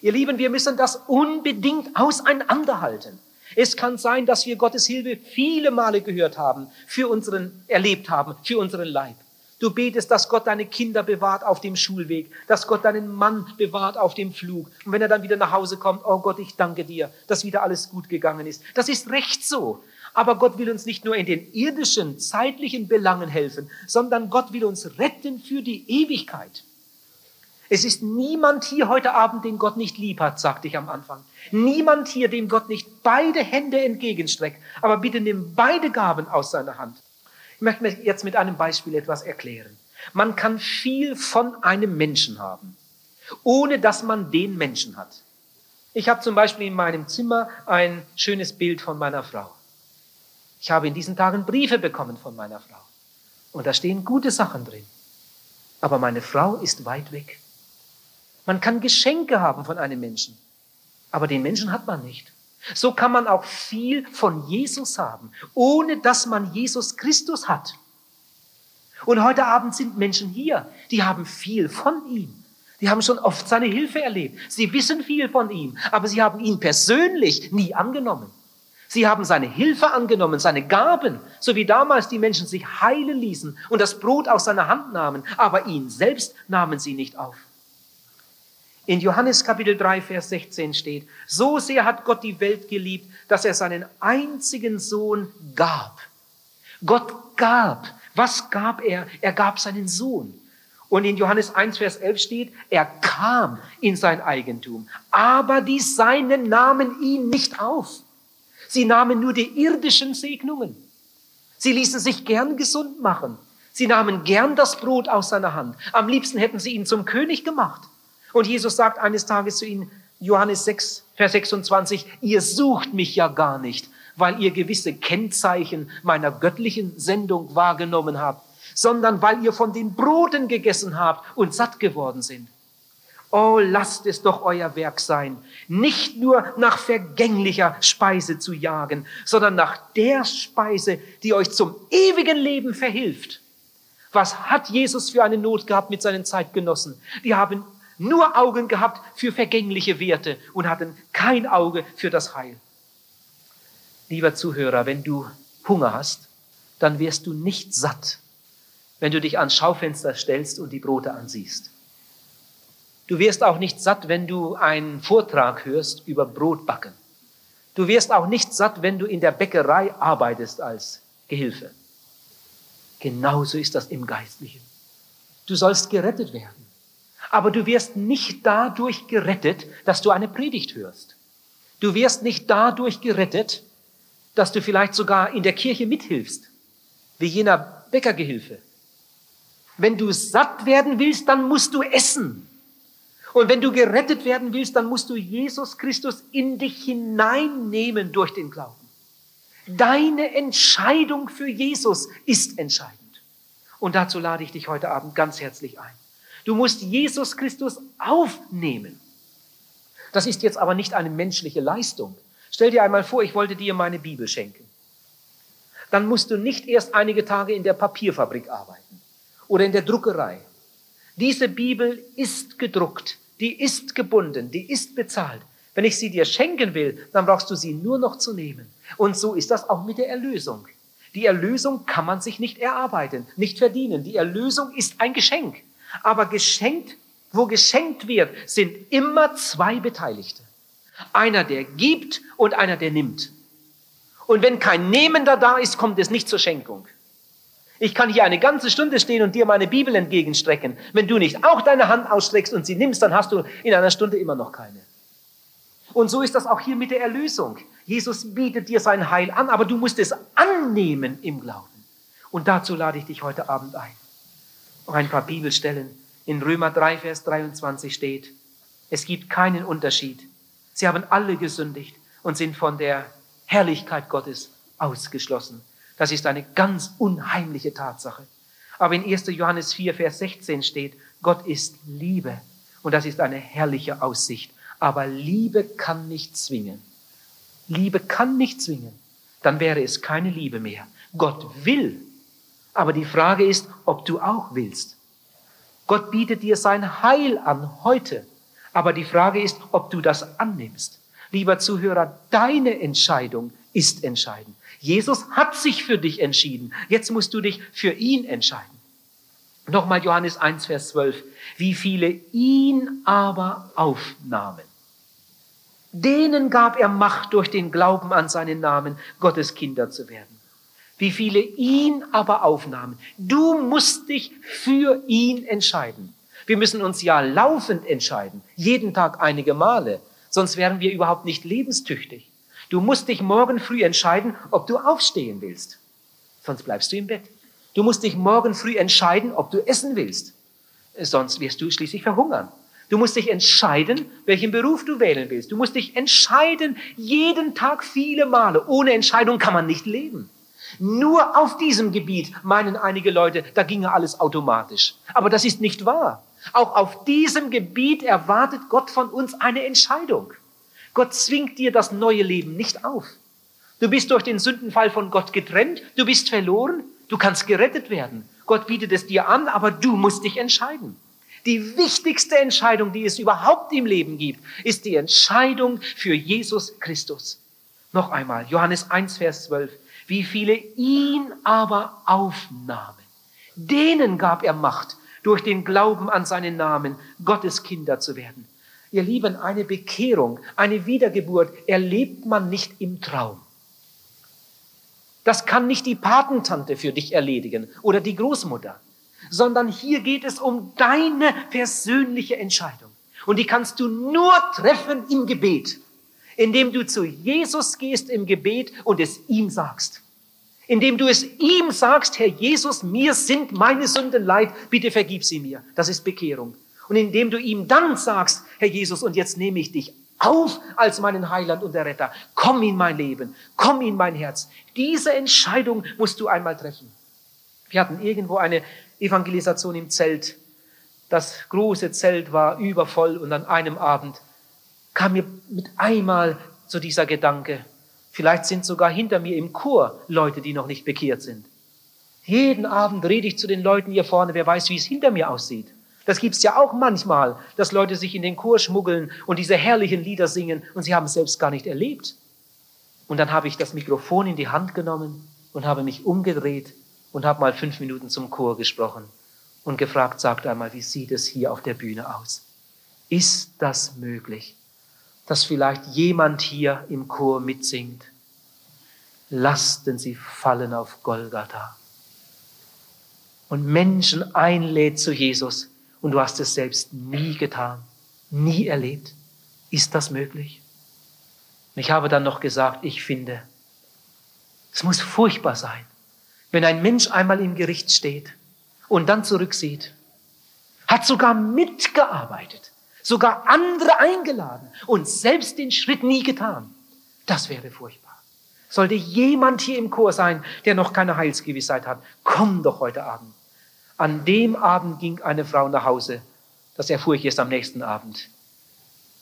Ihr Lieben, wir müssen das unbedingt auseinanderhalten. Es kann sein, dass wir Gottes Hilfe viele Male gehört haben, für unseren, erlebt haben, für unseren Leib. Du betest, dass Gott deine Kinder bewahrt auf dem Schulweg, dass Gott deinen Mann bewahrt auf dem Flug. Und wenn er dann wieder nach Hause kommt, oh Gott, ich danke dir, dass wieder alles gut gegangen ist. Das ist recht so. Aber Gott will uns nicht nur in den irdischen, zeitlichen Belangen helfen, sondern Gott will uns retten für die Ewigkeit. Es ist niemand hier heute Abend, den Gott nicht lieb hat, sagte ich am Anfang. Niemand hier, dem Gott nicht beide Hände entgegenstreckt. Aber bitte nimm beide Gaben aus seiner Hand. Ich möchte mir jetzt mit einem Beispiel etwas erklären. Man kann viel von einem Menschen haben, ohne dass man den Menschen hat. Ich habe zum Beispiel in meinem Zimmer ein schönes Bild von meiner Frau. Ich habe in diesen Tagen Briefe bekommen von meiner Frau. Und da stehen gute Sachen drin. Aber meine Frau ist weit weg. Man kann Geschenke haben von einem Menschen, aber den Menschen hat man nicht. So kann man auch viel von Jesus haben, ohne dass man Jesus Christus hat. Und heute Abend sind Menschen hier, die haben viel von ihm. Die haben schon oft seine Hilfe erlebt. Sie wissen viel von ihm, aber sie haben ihn persönlich nie angenommen. Sie haben seine Hilfe angenommen, seine Gaben, so wie damals die Menschen sich heilen ließen und das Brot aus seiner Hand nahmen, aber ihn selbst nahmen sie nicht auf. In Johannes Kapitel 3, Vers 16 steht, so sehr hat Gott die Welt geliebt, dass er seinen einzigen Sohn gab. Gott gab. Was gab er? Er gab seinen Sohn. Und in Johannes 1, Vers 11 steht, er kam in sein Eigentum, aber die Seinen nahmen ihn nicht auf. Sie nahmen nur die irdischen Segnungen. Sie ließen sich gern gesund machen. Sie nahmen gern das Brot aus seiner Hand. Am liebsten hätten sie ihn zum König gemacht. Und Jesus sagt eines Tages zu ihnen, Johannes 6, Vers 26, ihr sucht mich ja gar nicht, weil ihr gewisse Kennzeichen meiner göttlichen Sendung wahrgenommen habt, sondern weil ihr von den Broten gegessen habt und satt geworden sind. Oh, lasst es doch euer Werk sein, nicht nur nach vergänglicher Speise zu jagen, sondern nach der Speise, die euch zum ewigen Leben verhilft. Was hat Jesus für eine Not gehabt mit seinen Zeitgenossen? Die haben nur Augen gehabt für vergängliche Werte und hatten kein Auge für das Heil. Lieber Zuhörer, wenn du Hunger hast, dann wirst du nicht satt, wenn du dich ans Schaufenster stellst und die Brote ansiehst. Du wirst auch nicht satt, wenn du einen Vortrag hörst über Brotbacken. Du wirst auch nicht satt, wenn du in der Bäckerei arbeitest als Gehilfe. Genauso ist das im Geistlichen. Du sollst gerettet werden. Aber du wirst nicht dadurch gerettet, dass du eine Predigt hörst. Du wirst nicht dadurch gerettet, dass du vielleicht sogar in der Kirche mithilfst, wie jener Bäckergehilfe. Wenn du satt werden willst, dann musst du essen. Und wenn du gerettet werden willst, dann musst du Jesus Christus in dich hineinnehmen durch den Glauben. Deine Entscheidung für Jesus ist entscheidend. Und dazu lade ich dich heute Abend ganz herzlich ein. Du musst Jesus Christus aufnehmen. Das ist jetzt aber nicht eine menschliche Leistung. Stell dir einmal vor, ich wollte dir meine Bibel schenken. Dann musst du nicht erst einige Tage in der Papierfabrik arbeiten oder in der Druckerei. Diese Bibel ist gedruckt, die ist gebunden, die ist bezahlt. Wenn ich sie dir schenken will, dann brauchst du sie nur noch zu nehmen. Und so ist das auch mit der Erlösung. Die Erlösung kann man sich nicht erarbeiten, nicht verdienen. Die Erlösung ist ein Geschenk. Aber geschenkt, wo geschenkt wird, sind immer zwei Beteiligte. Einer, der gibt und einer, der nimmt. Und wenn kein Nehmender da ist, kommt es nicht zur Schenkung. Ich kann hier eine ganze Stunde stehen und dir meine Bibel entgegenstrecken. Wenn du nicht auch deine Hand ausstreckst und sie nimmst, dann hast du in einer Stunde immer noch keine. Und so ist das auch hier mit der Erlösung. Jesus bietet dir sein Heil an, aber du musst es annehmen im Glauben. Und dazu lade ich dich heute Abend ein. Noch ein paar Bibelstellen. In Römer 3, Vers 23 steht, es gibt keinen Unterschied. Sie haben alle gesündigt und sind von der Herrlichkeit Gottes ausgeschlossen. Das ist eine ganz unheimliche Tatsache. Aber in 1. Johannes 4, Vers 16 steht, Gott ist Liebe. Und das ist eine herrliche Aussicht. Aber Liebe kann nicht zwingen. Liebe kann nicht zwingen. Dann wäre es keine Liebe mehr. Gott will. Aber die Frage ist, ob du auch willst. Gott bietet dir sein Heil an heute. Aber die Frage ist, ob du das annimmst. Lieber Zuhörer, deine Entscheidung ist entscheidend. Jesus hat sich für dich entschieden. Jetzt musst du dich für ihn entscheiden. Nochmal Johannes 1, Vers 12. Wie viele ihn aber aufnahmen denen gab er Macht durch den Glauben an seinen Namen, Gottes Kinder zu werden. Wie viele ihn aber aufnahmen. Du musst dich für ihn entscheiden. Wir müssen uns ja laufend entscheiden, jeden Tag einige Male, sonst wären wir überhaupt nicht lebenstüchtig. Du musst dich morgen früh entscheiden, ob du aufstehen willst, sonst bleibst du im Bett. Du musst dich morgen früh entscheiden, ob du essen willst, sonst wirst du schließlich verhungern. Du musst dich entscheiden, welchen Beruf du wählen willst. Du musst dich entscheiden, jeden Tag viele Male. Ohne Entscheidung kann man nicht leben. Nur auf diesem Gebiet meinen einige Leute, da ginge alles automatisch. Aber das ist nicht wahr. Auch auf diesem Gebiet erwartet Gott von uns eine Entscheidung. Gott zwingt dir das neue Leben nicht auf. Du bist durch den Sündenfall von Gott getrennt, du bist verloren, du kannst gerettet werden. Gott bietet es dir an, aber du musst dich entscheiden. Die wichtigste Entscheidung, die es überhaupt im Leben gibt, ist die Entscheidung für Jesus Christus. Noch einmal, Johannes 1, Vers 12. Wie viele ihn aber aufnahmen, denen gab er Macht, durch den Glauben an seinen Namen Gottes Kinder zu werden. Ihr Lieben, eine Bekehrung, eine Wiedergeburt erlebt man nicht im Traum. Das kann nicht die Patentante für dich erledigen oder die Großmutter sondern hier geht es um deine persönliche Entscheidung. Und die kannst du nur treffen im Gebet, indem du zu Jesus gehst im Gebet und es ihm sagst. Indem du es ihm sagst, Herr Jesus, mir sind meine Sünden leid, bitte vergib sie mir. Das ist Bekehrung. Und indem du ihm dann sagst, Herr Jesus, und jetzt nehme ich dich auf als meinen Heiland und Retter. Komm in mein Leben, komm in mein Herz. Diese Entscheidung musst du einmal treffen. Wir hatten irgendwo eine Evangelisation im Zelt. Das große Zelt war übervoll und an einem Abend kam mir mit einmal so dieser Gedanke, vielleicht sind sogar hinter mir im Chor Leute, die noch nicht bekehrt sind. Jeden Abend rede ich zu den Leuten hier vorne, wer weiß, wie es hinter mir aussieht. Das gibt's ja auch manchmal, dass Leute sich in den Chor schmuggeln und diese herrlichen Lieder singen und sie haben es selbst gar nicht erlebt. Und dann habe ich das Mikrofon in die Hand genommen und habe mich umgedreht und habe mal fünf Minuten zum Chor gesprochen und gefragt, sagt einmal, wie sieht es hier auf der Bühne aus? Ist das möglich, dass vielleicht jemand hier im Chor mitsingt? Lasten sie fallen auf Golgatha. Und Menschen einlädt zu Jesus und du hast es selbst nie getan, nie erlebt. Ist das möglich? ich habe dann noch gesagt, ich finde, es muss furchtbar sein, wenn ein Mensch einmal im Gericht steht und dann zurücksieht, hat sogar mitgearbeitet, sogar andere eingeladen und selbst den Schritt nie getan. Das wäre furchtbar. Sollte jemand hier im Chor sein, der noch keine Heilsgewissheit hat, komm doch heute Abend. An dem Abend ging eine Frau nach Hause. Das erfuhr ich erst am nächsten Abend.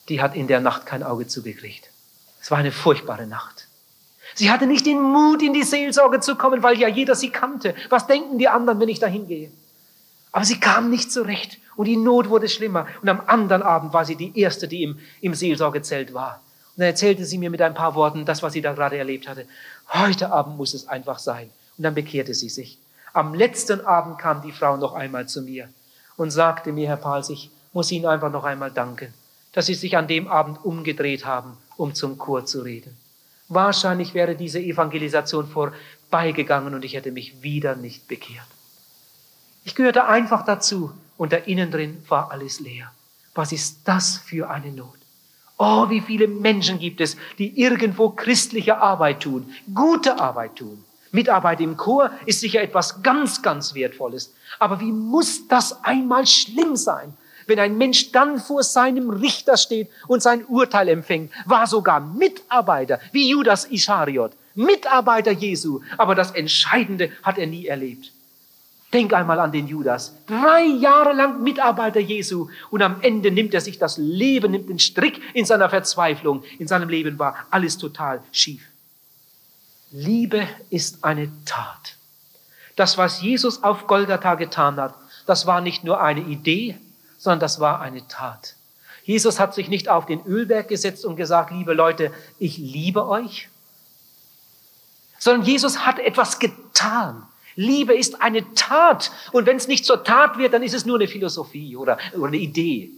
Die hat in der Nacht kein Auge zugekriegt. Es war eine furchtbare Nacht. Sie hatte nicht den Mut, in die Seelsorge zu kommen, weil ja jeder sie kannte. Was denken die anderen, wenn ich da hingehe? Aber sie kam nicht zurecht und die Not wurde schlimmer. Und am anderen Abend war sie die Erste, die im, im Seelsorgezelt war. Und dann erzählte sie mir mit ein paar Worten das, was sie da gerade erlebt hatte. Heute Abend muss es einfach sein. Und dann bekehrte sie sich. Am letzten Abend kam die Frau noch einmal zu mir und sagte mir, Herr Pals, ich muss Ihnen einfach noch einmal danken, dass Sie sich an dem Abend umgedreht haben, um zum Chor zu reden. Wahrscheinlich wäre diese Evangelisation vorbeigegangen und ich hätte mich wieder nicht bekehrt. Ich gehörte einfach dazu und da innen drin war alles leer. Was ist das für eine Not? Oh, wie viele Menschen gibt es, die irgendwo christliche Arbeit tun, gute Arbeit tun. Mitarbeit im Chor ist sicher etwas ganz, ganz Wertvolles. Aber wie muss das einmal schlimm sein, wenn ein Mensch dann vor seinem Richter steht und sein Urteil empfängt, war sogar Mitarbeiter, wie Judas Ischariot, Mitarbeiter Jesu, aber das Entscheidende hat er nie erlebt. Denk einmal an den Judas. Drei Jahre lang Mitarbeiter Jesu und am Ende nimmt er sich das Leben, nimmt den Strick in seiner Verzweiflung. In seinem Leben war alles total schief. Liebe ist eine Tat. Das, was Jesus auf Golgatha getan hat, das war nicht nur eine Idee, sondern das war eine Tat. Jesus hat sich nicht auf den Ölberg gesetzt und gesagt, liebe Leute, ich liebe euch, sondern Jesus hat etwas getan. Liebe ist eine Tat. Und wenn es nicht zur Tat wird, dann ist es nur eine Philosophie oder, oder eine Idee.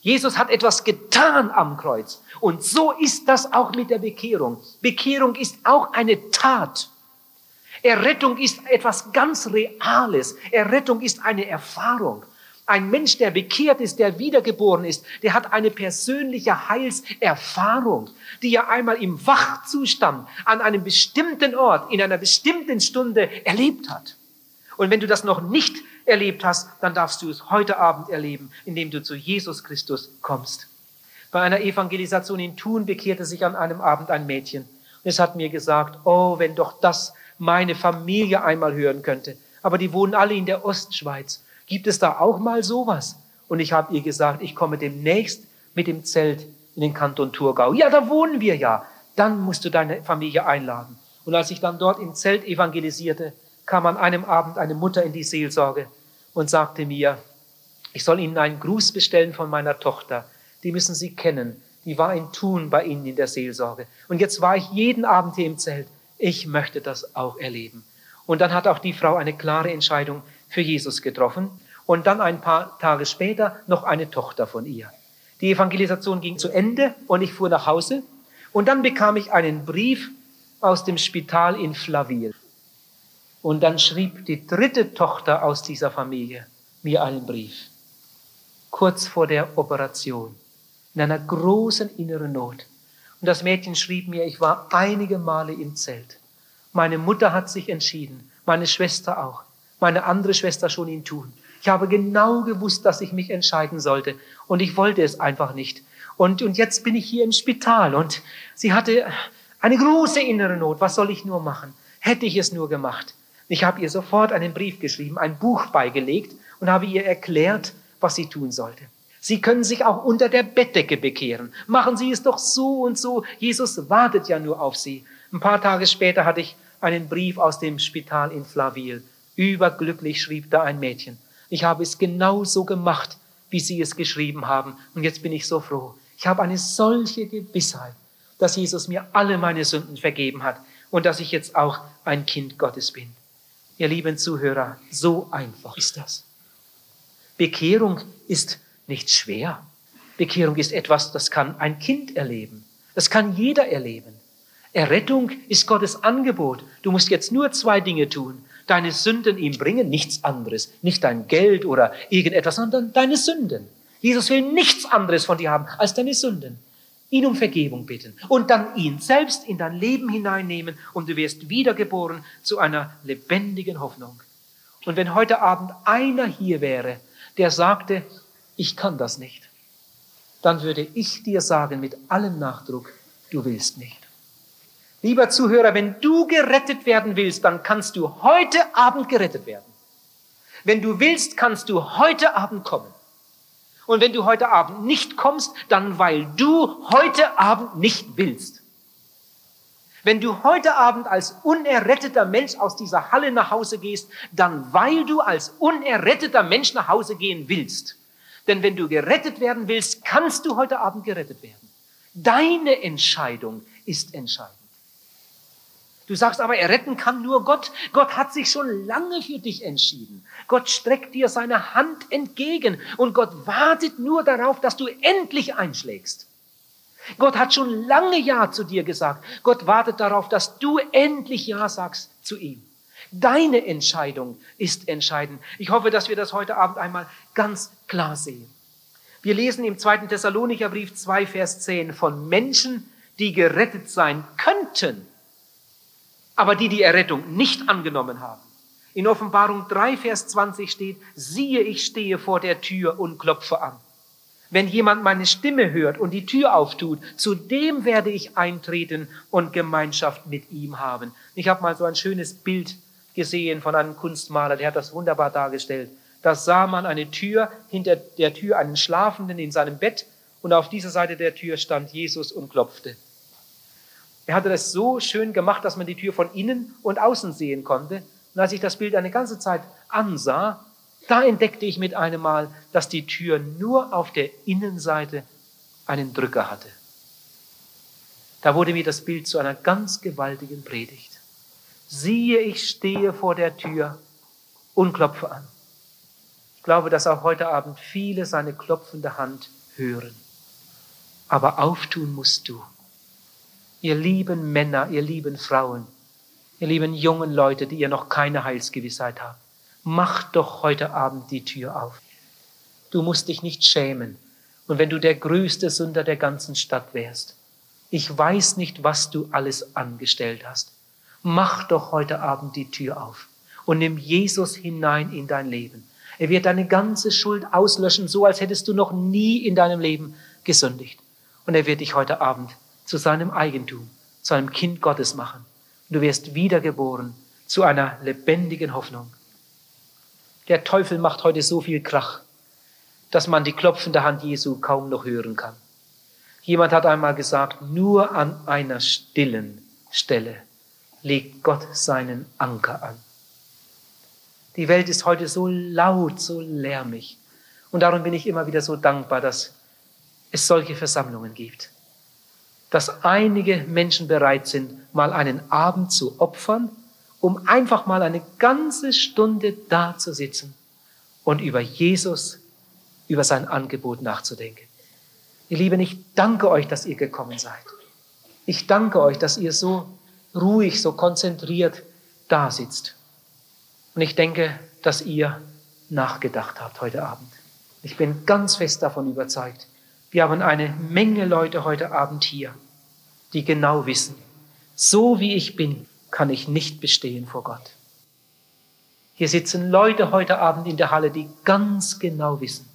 Jesus hat etwas getan am Kreuz. Und so ist das auch mit der Bekehrung. Bekehrung ist auch eine Tat. Errettung ist etwas ganz Reales. Errettung ist eine Erfahrung. Ein Mensch, der bekehrt ist, der wiedergeboren ist, der hat eine persönliche Heilserfahrung, die er einmal im Wachzustand an einem bestimmten Ort, in einer bestimmten Stunde erlebt hat. Und wenn du das noch nicht erlebt hast, dann darfst du es heute Abend erleben, indem du zu Jesus Christus kommst. Bei einer Evangelisation in Thun bekehrte sich an einem Abend ein Mädchen. Und es hat mir gesagt, oh, wenn doch das meine Familie einmal hören könnte. Aber die wohnen alle in der Ostschweiz. Gibt es da auch mal sowas? Und ich habe ihr gesagt, ich komme demnächst mit dem Zelt in den Kanton Thurgau. Ja, da wohnen wir ja. Dann musst du deine Familie einladen. Und als ich dann dort im Zelt evangelisierte, kam an einem Abend eine Mutter in die Seelsorge und sagte mir, ich soll Ihnen einen Gruß bestellen von meiner Tochter. Die müssen Sie kennen. Die war in Thun bei Ihnen in der Seelsorge. Und jetzt war ich jeden Abend hier im Zelt. Ich möchte das auch erleben. Und dann hat auch die Frau eine klare Entscheidung für Jesus getroffen und dann ein paar Tage später noch eine Tochter von ihr. Die Evangelisation ging zu Ende und ich fuhr nach Hause und dann bekam ich einen Brief aus dem Spital in Flaville. Und dann schrieb die dritte Tochter aus dieser Familie mir einen Brief, kurz vor der Operation, in einer großen inneren Not. Und das Mädchen schrieb mir, ich war einige Male im Zelt. Meine Mutter hat sich entschieden, meine Schwester auch meine andere Schwester schon ihn tun. Ich habe genau gewusst, dass ich mich entscheiden sollte und ich wollte es einfach nicht. Und, und jetzt bin ich hier im Spital und sie hatte eine große innere Not. Was soll ich nur machen? Hätte ich es nur gemacht. Ich habe ihr sofort einen Brief geschrieben, ein Buch beigelegt und habe ihr erklärt, was sie tun sollte. Sie können sich auch unter der Bettdecke bekehren. Machen Sie es doch so und so. Jesus wartet ja nur auf Sie. Ein paar Tage später hatte ich einen Brief aus dem Spital in Flaville Überglücklich schrieb da ein Mädchen. Ich habe es genau so gemacht, wie Sie es geschrieben haben. Und jetzt bin ich so froh. Ich habe eine solche Gewissheit, dass Jesus mir alle meine Sünden vergeben hat und dass ich jetzt auch ein Kind Gottes bin. Ihr lieben Zuhörer, so einfach ist das. Bekehrung ist nicht schwer. Bekehrung ist etwas, das kann ein Kind erleben. Das kann jeder erleben. Errettung ist Gottes Angebot. Du musst jetzt nur zwei Dinge tun deine Sünden ihm bringen, nichts anderes, nicht dein Geld oder irgendetwas, sondern deine Sünden. Jesus will nichts anderes von dir haben als deine Sünden. Ihn um Vergebung bitten und dann ihn selbst in dein Leben hineinnehmen und du wirst wiedergeboren zu einer lebendigen Hoffnung. Und wenn heute Abend einer hier wäre, der sagte, ich kann das nicht. dann würde ich dir sagen mit allem Nachdruck, du willst nicht. Lieber Zuhörer, wenn du gerettet werden willst, dann kannst du heute Abend gerettet werden. Wenn du willst, kannst du heute Abend kommen. Und wenn du heute Abend nicht kommst, dann weil du heute Abend nicht willst. Wenn du heute Abend als unerretteter Mensch aus dieser Halle nach Hause gehst, dann weil du als unerretteter Mensch nach Hause gehen willst. Denn wenn du gerettet werden willst, kannst du heute Abend gerettet werden. Deine Entscheidung ist entscheidend. Du sagst aber, erretten kann nur Gott. Gott hat sich schon lange für dich entschieden. Gott streckt dir seine Hand entgegen und Gott wartet nur darauf, dass du endlich einschlägst. Gott hat schon lange Ja zu dir gesagt. Gott wartet darauf, dass du endlich Ja sagst zu ihm. Deine Entscheidung ist entscheidend. Ich hoffe, dass wir das heute Abend einmal ganz klar sehen. Wir lesen im zweiten Thessalonicher Brief 2, Vers 10 von Menschen, die gerettet sein könnten, aber die die Errettung nicht angenommen haben. In Offenbarung 3, Vers 20 steht, siehe, ich stehe vor der Tür und klopfe an. Wenn jemand meine Stimme hört und die Tür auftut, zu dem werde ich eintreten und Gemeinschaft mit ihm haben. Ich habe mal so ein schönes Bild gesehen von einem Kunstmaler, der hat das wunderbar dargestellt. Da sah man eine Tür, hinter der Tür einen Schlafenden in seinem Bett und auf dieser Seite der Tür stand Jesus und klopfte. Er hatte das so schön gemacht, dass man die Tür von innen und außen sehen konnte. Und als ich das Bild eine ganze Zeit ansah, da entdeckte ich mit einem Mal, dass die Tür nur auf der Innenseite einen Drücker hatte. Da wurde mir das Bild zu einer ganz gewaltigen Predigt. Siehe, ich stehe vor der Tür und klopfe an. Ich glaube, dass auch heute Abend viele seine klopfende Hand hören. Aber auftun musst du. Ihr lieben Männer, ihr lieben Frauen, ihr lieben jungen Leute, die ihr noch keine Heilsgewissheit habt mach doch heute Abend die Tür auf. Du musst dich nicht schämen. Und wenn du der größte Sünder der ganzen Stadt wärst, ich weiß nicht, was du alles angestellt hast. Mach doch heute Abend die Tür auf und nimm Jesus hinein in dein Leben. Er wird deine ganze Schuld auslöschen, so als hättest du noch nie in deinem Leben gesündigt. Und er wird dich heute Abend zu seinem Eigentum, zu einem Kind Gottes machen. Du wirst wiedergeboren zu einer lebendigen Hoffnung. Der Teufel macht heute so viel Krach, dass man die klopfende Hand Jesu kaum noch hören kann. Jemand hat einmal gesagt, nur an einer stillen Stelle legt Gott seinen Anker an. Die Welt ist heute so laut, so lärmig. Und darum bin ich immer wieder so dankbar, dass es solche Versammlungen gibt. Dass einige Menschen bereit sind, mal einen Abend zu opfern um einfach mal eine ganze Stunde da zu sitzen und über Jesus, über sein Angebot nachzudenken. Ihr Lieben, ich danke euch, dass ihr gekommen seid. Ich danke euch, dass ihr so ruhig, so konzentriert da sitzt. Und ich denke, dass ihr nachgedacht habt heute Abend. Ich bin ganz fest davon überzeugt. Wir haben eine Menge Leute heute Abend hier, die genau wissen, so wie ich bin, kann ich nicht bestehen vor Gott. Hier sitzen Leute heute Abend in der Halle, die ganz genau wissen,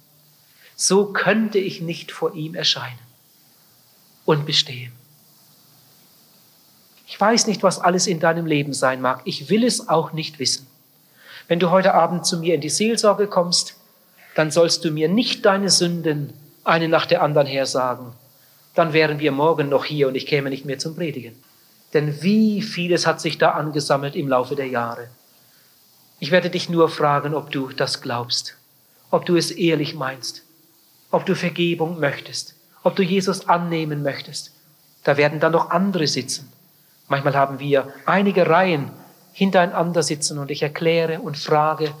so könnte ich nicht vor ihm erscheinen und bestehen. Ich weiß nicht, was alles in deinem Leben sein mag. Ich will es auch nicht wissen. Wenn du heute Abend zu mir in die Seelsorge kommst, dann sollst du mir nicht deine Sünden eine nach der anderen her sagen. Dann wären wir morgen noch hier und ich käme nicht mehr zum Predigen. Denn wie vieles hat sich da angesammelt im Laufe der Jahre. Ich werde dich nur fragen, ob du das glaubst, ob du es ehrlich meinst, ob du Vergebung möchtest, ob du Jesus annehmen möchtest. Da werden dann noch andere sitzen. Manchmal haben wir einige Reihen hintereinander sitzen und ich erkläre und frage.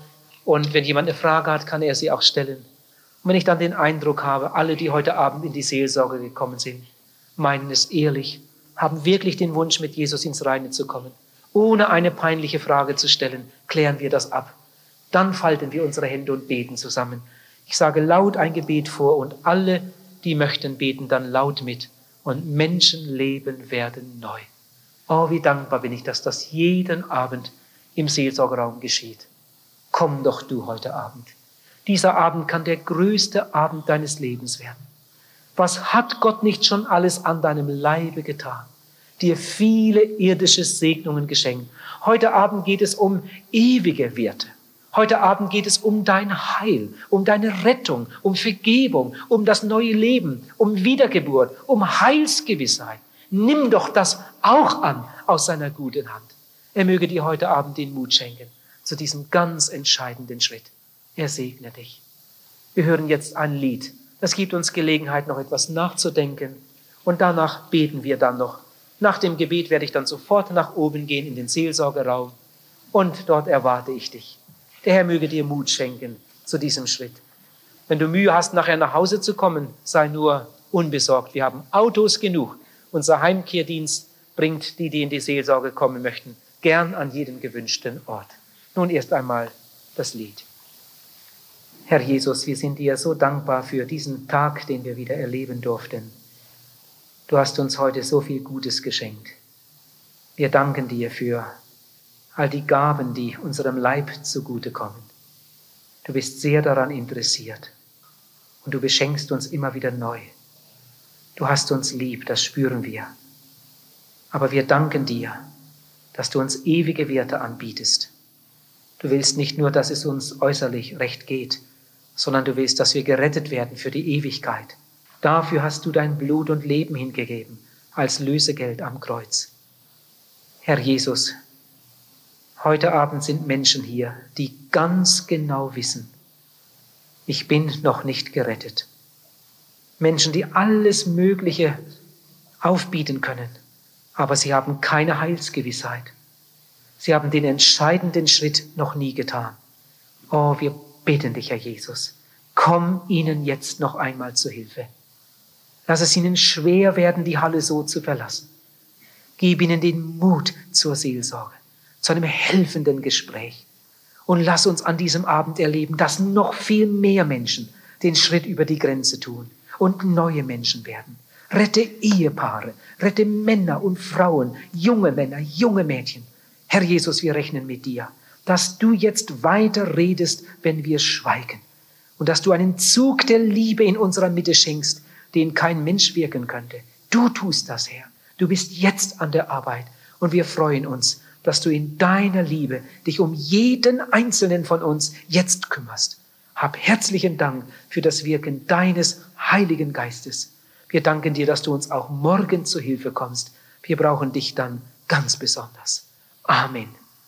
Und wenn jemand eine Frage hat, kann er sie auch stellen. Und wenn ich dann den Eindruck habe, alle, die heute Abend in die Seelsorge gekommen sind, meinen es ehrlich haben wirklich den Wunsch, mit Jesus ins Reine zu kommen. Ohne eine peinliche Frage zu stellen, klären wir das ab. Dann falten wir unsere Hände und beten zusammen. Ich sage laut ein Gebet vor und alle, die möchten, beten dann laut mit. Und Menschenleben werden neu. Oh, wie dankbar bin ich, dass das jeden Abend im Seelsorgeraum geschieht. Komm doch du heute Abend. Dieser Abend kann der größte Abend deines Lebens werden. Was hat Gott nicht schon alles an deinem Leibe getan? Dir viele irdische Segnungen geschenkt. Heute Abend geht es um ewige Werte. Heute Abend geht es um dein Heil, um deine Rettung, um Vergebung, um das neue Leben, um Wiedergeburt, um Heilsgewissheit. Nimm doch das auch an aus seiner guten Hand. Er möge dir heute Abend den Mut schenken zu diesem ganz entscheidenden Schritt. Er segne dich. Wir hören jetzt ein Lied. Das gibt uns Gelegenheit, noch etwas nachzudenken. Und danach beten wir dann noch. Nach dem Gebet werde ich dann sofort nach oben gehen in den Seelsorgeraum. Und dort erwarte ich dich. Der Herr möge dir Mut schenken zu diesem Schritt. Wenn du Mühe hast, nachher nach Hause zu kommen, sei nur unbesorgt. Wir haben Autos genug. Unser Heimkehrdienst bringt die, die in die Seelsorge kommen möchten, gern an jeden gewünschten Ort. Nun erst einmal das Lied. Herr Jesus, wir sind dir so dankbar für diesen Tag, den wir wieder erleben durften. Du hast uns heute so viel Gutes geschenkt. Wir danken dir für all die Gaben, die unserem Leib zugutekommen. Du bist sehr daran interessiert und du beschenkst uns immer wieder neu. Du hast uns lieb, das spüren wir. Aber wir danken dir, dass du uns ewige Werte anbietest. Du willst nicht nur, dass es uns äußerlich recht geht, sondern du willst, dass wir gerettet werden für die Ewigkeit. Dafür hast du dein Blut und Leben hingegeben als Lösegeld am Kreuz. Herr Jesus, Heute Abend sind Menschen hier, die ganz genau wissen, ich bin noch nicht gerettet. Menschen, die alles Mögliche aufbieten können, aber sie haben keine Heilsgewissheit. Sie haben den entscheidenden Schritt noch nie getan. Oh, wir beten dich, Herr Jesus, komm ihnen jetzt noch einmal zu Hilfe. Lass es ihnen schwer werden, die Halle so zu verlassen. Gib ihnen den Mut zur Seelsorge zu einem helfenden Gespräch. Und lass uns an diesem Abend erleben, dass noch viel mehr Menschen den Schritt über die Grenze tun und neue Menschen werden. Rette Ehepaare, rette Männer und Frauen, junge Männer, junge Mädchen. Herr Jesus, wir rechnen mit dir, dass du jetzt weiter redest, wenn wir schweigen. Und dass du einen Zug der Liebe in unserer Mitte schenkst, den kein Mensch wirken könnte. Du tust das, Herr. Du bist jetzt an der Arbeit und wir freuen uns, dass du in deiner Liebe dich um jeden einzelnen von uns jetzt kümmerst. Hab herzlichen Dank für das Wirken deines Heiligen Geistes. Wir danken dir, dass du uns auch morgen zu Hilfe kommst. Wir brauchen dich dann ganz besonders. Amen.